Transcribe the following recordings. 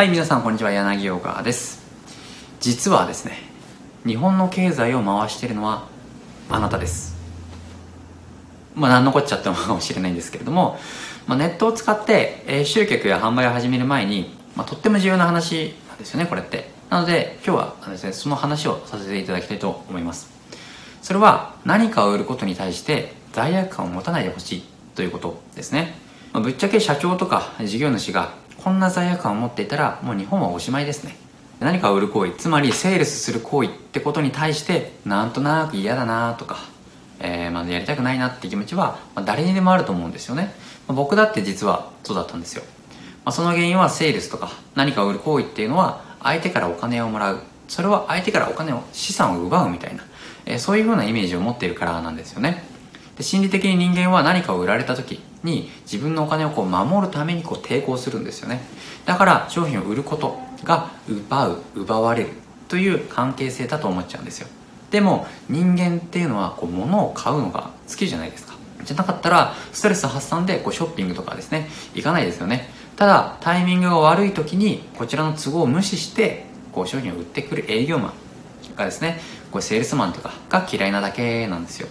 はい、皆さんこんにちは、柳岡です。実はですね、日本の経済を回しているのはあなたです。まあ、何のこっちゃって思うかもしれないんですけれども、まあ、ネットを使って、えー集客や販売を始める前に、まあ、とっても重要な話なんですよね、これって。なので、今日はですね、その話をさせていただきたいと思います。それは何かを売ることに対して罪悪感を持たないでほしいということですね。まあぶっちゃけ社長とか事業主がこんな罪悪感を持っていたらもう日本はおしまいですね。何かを売る行為、つまりセールスする行為ってことに対してなんとなく嫌だなとか、えーまあやりたくないなって気持ちは、まあ誰にでもあると思うんですよね。まあ僕だって実はそうだったんですよ。まあ、その原因はセールスとか何かを売る行為っていうのは相手からお金をもらうそれは相手からお金を資産を奪うみたいな、えーそういうふうなイメージを持っているからなんですよねで心理的に人間は何かを売られた時に自分のお金をこう守るためにこう抵抗するんですよね。だから商品を売ることが奪う奪われるという関係性だと思っちゃうんですよ。でも人間っていうのはこう物を買うのが好きじゃないですか。じゃなかったらストレス発散でこうショッピングとかですね行かないですよね。ただタイミングが悪い時にこちらの都合を無視してこう商品を売ってくる営業マンがですねこれセールスマンとかが嫌いなだけなんですよ。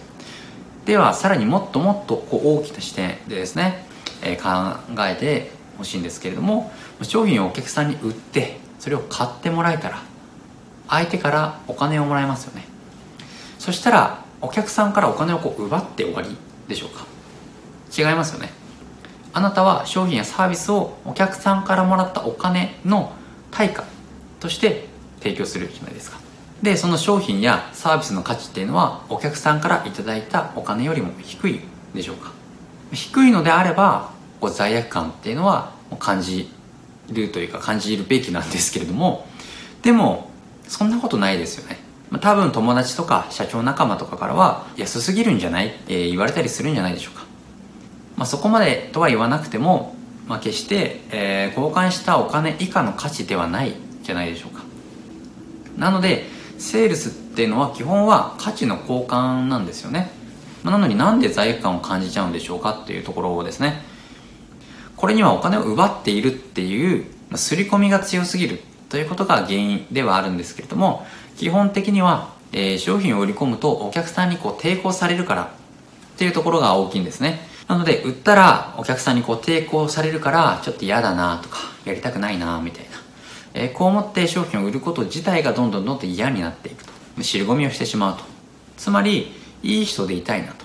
ではさらにもっともっとこう大きな視点でですね、えー考えてほしいんですけれども商品をお客さんに売ってそれを買ってもらえたら相手からお金をもらえますよね。そしたらお客さんからお金をこう奪って終わりでしょうか。違いますよね。あなたは商品やサービスをお客さんからもらったお金の対価として提供するじゃないですか。でその商品やサービスの価値っていうのはお客さんからいいたお金よりも低いでしょうか。低いのであればこう罪悪感っていうのは感じるというか感じるべきなんですけれどもでもそんなことないですよね。多分友達とか社長仲間とかからは安すぎるんじゃない、えー言われたりするんじゃないでしょうか。まあ、そこまでとは言わなくても、まあ、決して、えー交換したお金以下の価値ではないじゃないでしょうか。なのでセールスっていうのは基本は価値の交換なんですよね。なのになんで罪悪感を感じちゃうんでしょうかっていうところですね。これにはお金を奪っているっていうま刷り込みが強すぎるということが原因ではあるんですけれども基本的には、えー商品を売り込むとお客さんにこう抵抗されるからっていうところが大きいんですね。なので売ったらお客さんにこう抵抗されるからちょっと嫌だなとかやりたくないなみたいな、えーこう思って商品を売ること自体がどんどんどんどん嫌になっていくと。尻込みをしてしまうと。つまりいい人でいたいなと。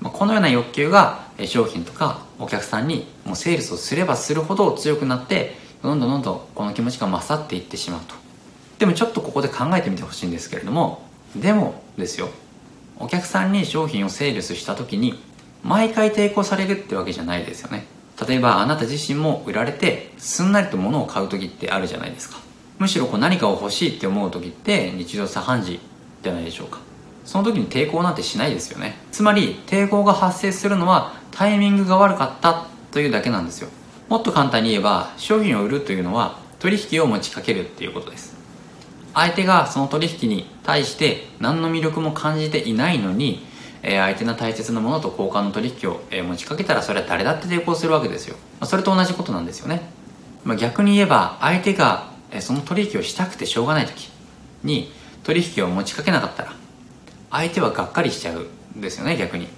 まあこのような欲求が商品とかお客さんにもうセールスをすればするほど強くなってどんどんどんどんこの気持ちが勝っていってしまうと。でもちょっとここで考えてみてほしいんですけれども。でもですよ。お客さんに商品をセールスした時に毎回抵抗されるってわけじゃないですよね。例えばあなた自身も売られてすんなりと物を買う時ってあるじゃないですか。むしろこう何かを欲しいって思う時って日常茶飯事じゃないでしょうか。その時に抵抗なんてしないですよね。つまり抵抗が発生するのはタイミングが悪かったというだけなんですよ。もっと簡単に言えば商品を売るというのは取引を持ちかけるっていうことです。相手がその取引に対して何の魅力も感じていないのに、え相手の大切なものと交換の取引を、え持ちかけたらそれは誰だって抵抗するわけですよ、それと同じことなんですよね、ま、逆に言えば相手が、えその取引をしたくてしょうがない時に取引を持ちかけなかったら相手はがっかりしちゃうんですよね逆に。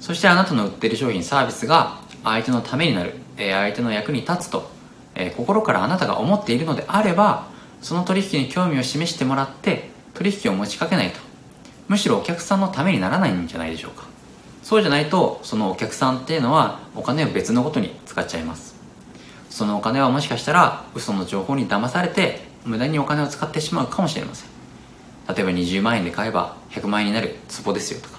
そしてあなたの売ってる商品サービスが相手のためになる、え相手の役に立つと、え心からあなたが思っているのであればその取引に興味を示してもらって取引を持ちかけないと。むしろお客さんのためにならないんじゃないでしょうか。そうじゃないとそのお客さんっていうのはお金を別のことに使っちゃいます。そのお金はもしかしたら嘘の情報に騙されて無駄にお金を使ってしまうかもしれません。例えば20万円で買えば100万円になるツボですよとか。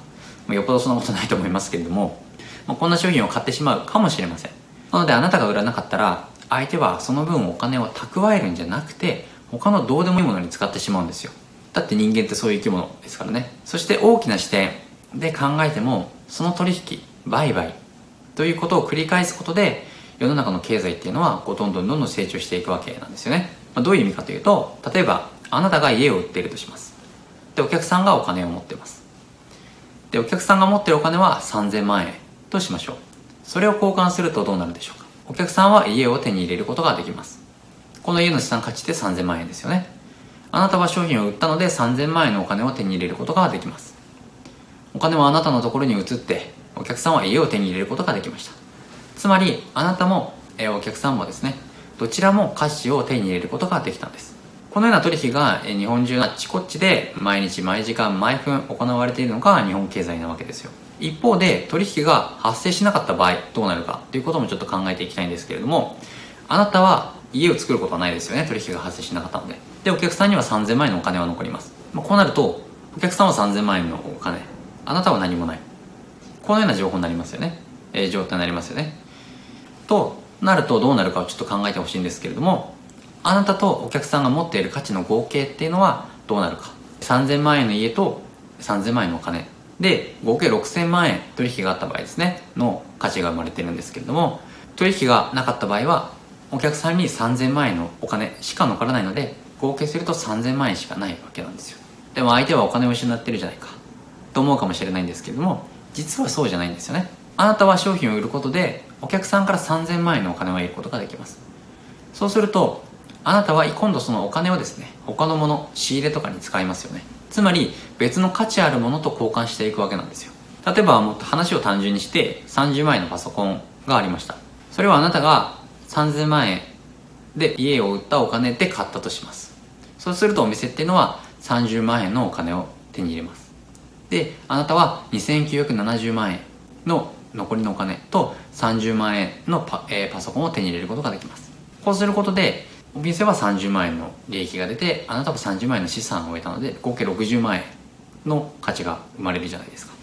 よっぽどそんなことないと思いますけれども、まあこんな商品を買ってしまうかもしれません。なのであなたが売らなかったら相手はその分お金を蓄えるんじゃなくて他のどうでもいいものに使ってしまうんですよ。だって人間ってそういう生き物ですからね。そして大きな視点で考えてもその取引売買ということを繰り返すことで世の中の経済っていうのはこうどんどんどんどん成長していくわけなんですよね、まあ、どういう意味かというと例えばあなたが家を売っているとします。でお客さんがお金を持ってます。でお客さんが持ってるお金は3000万円としましょう。それを交換するとどうなるでしょうか。お客さんは家を手に入れることができます。この家の資産価値って3000万円ですよね。あなたは商品を売ったので3000万円のお金を手に入れることができます。お金はあなたのところに移ってお客さんは家を手に入れることができました。つまりあなたもえお客さんもですねどちらも価値を手に入れることができたんです。このような取引が日本中のあっちこっちで毎日毎時間毎分行われているのが日本経済なわけですよ。一方で取引が発生しなかった場合どうなるかということもちょっと考えていきたいんですけれどもあなたは家を作ることはないですよね。取引が発生しなかったので。でお客さんには3000万円のお金は残ります、まあ、こうなるとお客さんは3000万円のお金。あなたは何もない。このような情報になりますよね、えー、状態になりますよね。となるとどうなるかをちょっと考えてほしいんですけれどもあなたとお客さんが持っている価値の合計っていうのはどうなるか。3000万円の家と3000万円のお金。で合計6000万円取引があった場合ですね。の価値が生まれてるんですけれども取引がなかった場合はお客さんに3000万円のお金しか残らないので合計すると3000万円しかないわけなんですよ。でも相手はお金を失ってるじゃないか。と思うかもしれないんですけれども実はそうじゃないんですよね。あなたは商品を売ることでお客さんから3000万円のお金を得ることができます。そうするとあなたは今度そのお金をですね他のもの仕入れとかに使いますよね。つまり別の価値あるものと交換していくわけなんですよ。例えばもっと話を単純にして30万円のパソコンがありました。それはあなたが3000万円で家を売ったお金で買ったとします。そうするとお店っていうのは30万円のお金を手に入れます。であなたは2970万円の残りのお金と30万円のパ,、えー、パソコンを手に入れることができます。こうすることでお店は30万円の利益が出てあなたは30万円の資産を得たので合計60万円の価値が生まれるじゃないですか。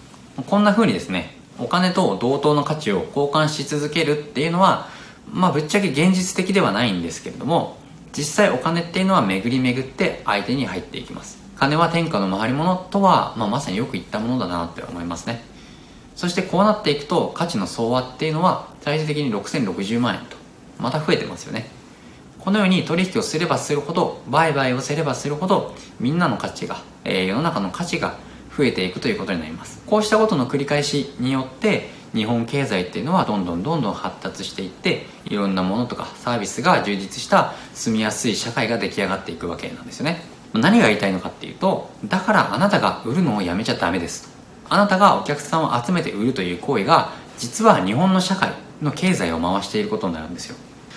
こんな風にですねお金と同等の価値を交換し続けるっていうのはまあぶっちゃけ現実的ではないんですけれども実際お金っていうのは巡り巡って相手に入っていきます。金は天下の回り物とは、まあ、まさによく言ったものだなって思いますね。そしてこうなっていくと価値の総和っていうのは最終的に6060万円とまた増えてますよね。このように取引をすればするほど売買をすればするほどみんなの価値が、えー、世の中の価値が増えていくということになります。こうしたことの繰り返しによって日本経済っていうのはどんどんどんどん発達していっていろんなものとかサービスが充実した住みやすい社会が出来上がっていくわけなんですよね。何が言いたいのかっていうとだからあなたが売るのをやめちゃダメです。あなたがお客さんを集めて売るという行為が実は日本の社会の経済を回していることになるんですよ。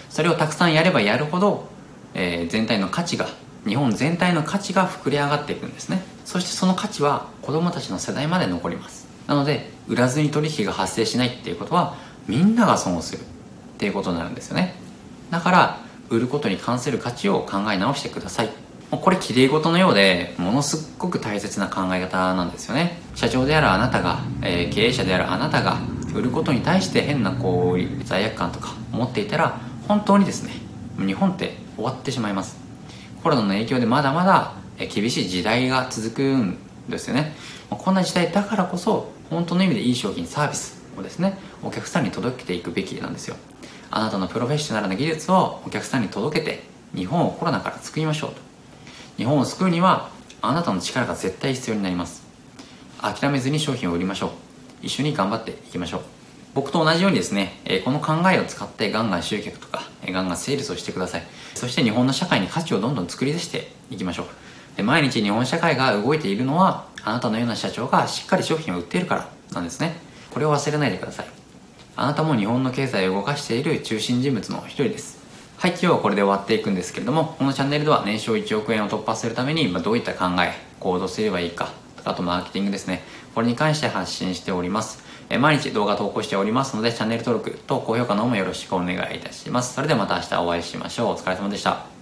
それをたくさんやればやるほど、えー、全体の価値が日本全体の価値が膨れ上がっていくんですね。そしてその価値は子供たちの世代まで残ります。なので売らずに取引が発生しないっていうことはみんなが損をするっていうことになるんですよね。だから売ることに関する価値を考え直してください。これきれい事のようでものすっごく大切な考え方なんですよね。社長であるあなたが、えー、経営者であるあなたが売ることに対して変なこう罪悪感とか思っていたら本当にですね日本って終わってしまいます。コロナの影響でまだまだ厳しい時代が続くんですよね。こんな時代だからこそ本当の意味でいい商品サービスをですねお客さんに届けていくべきなんですよ。あなたのプロフェッショナルな技術をお客さんに届けて日本をコロナから救いましょうと。日本を救うにはあなたの力が絶対必要になります。諦めずに商品を売りましょう。一緒に頑張っていきましょう。僕と同じようにですね、えこの考えを使ってガンガン集客とか、えガンガンセールスをしてください。そして日本の社会に価値をどんどん作り出していきましょう。で毎日日本社会が動いているのはあなたのような社長がしっかり商品を売っているからなんですね。これを忘れないでください。あなたも日本の経済を動かしている中心人物の一人です。はい今日はこれで終わっていくんですけれどもこのチャンネルでは年商1億円を突破するために、まどういった考え行動すればいいかあとマーケティングですね。これに関して発信しております。え毎日動画投稿しておりますのでチャンネル登録と高評価の方もよろしくお願いいたします。それではまた明日お会いしましょう。お疲れ様でした。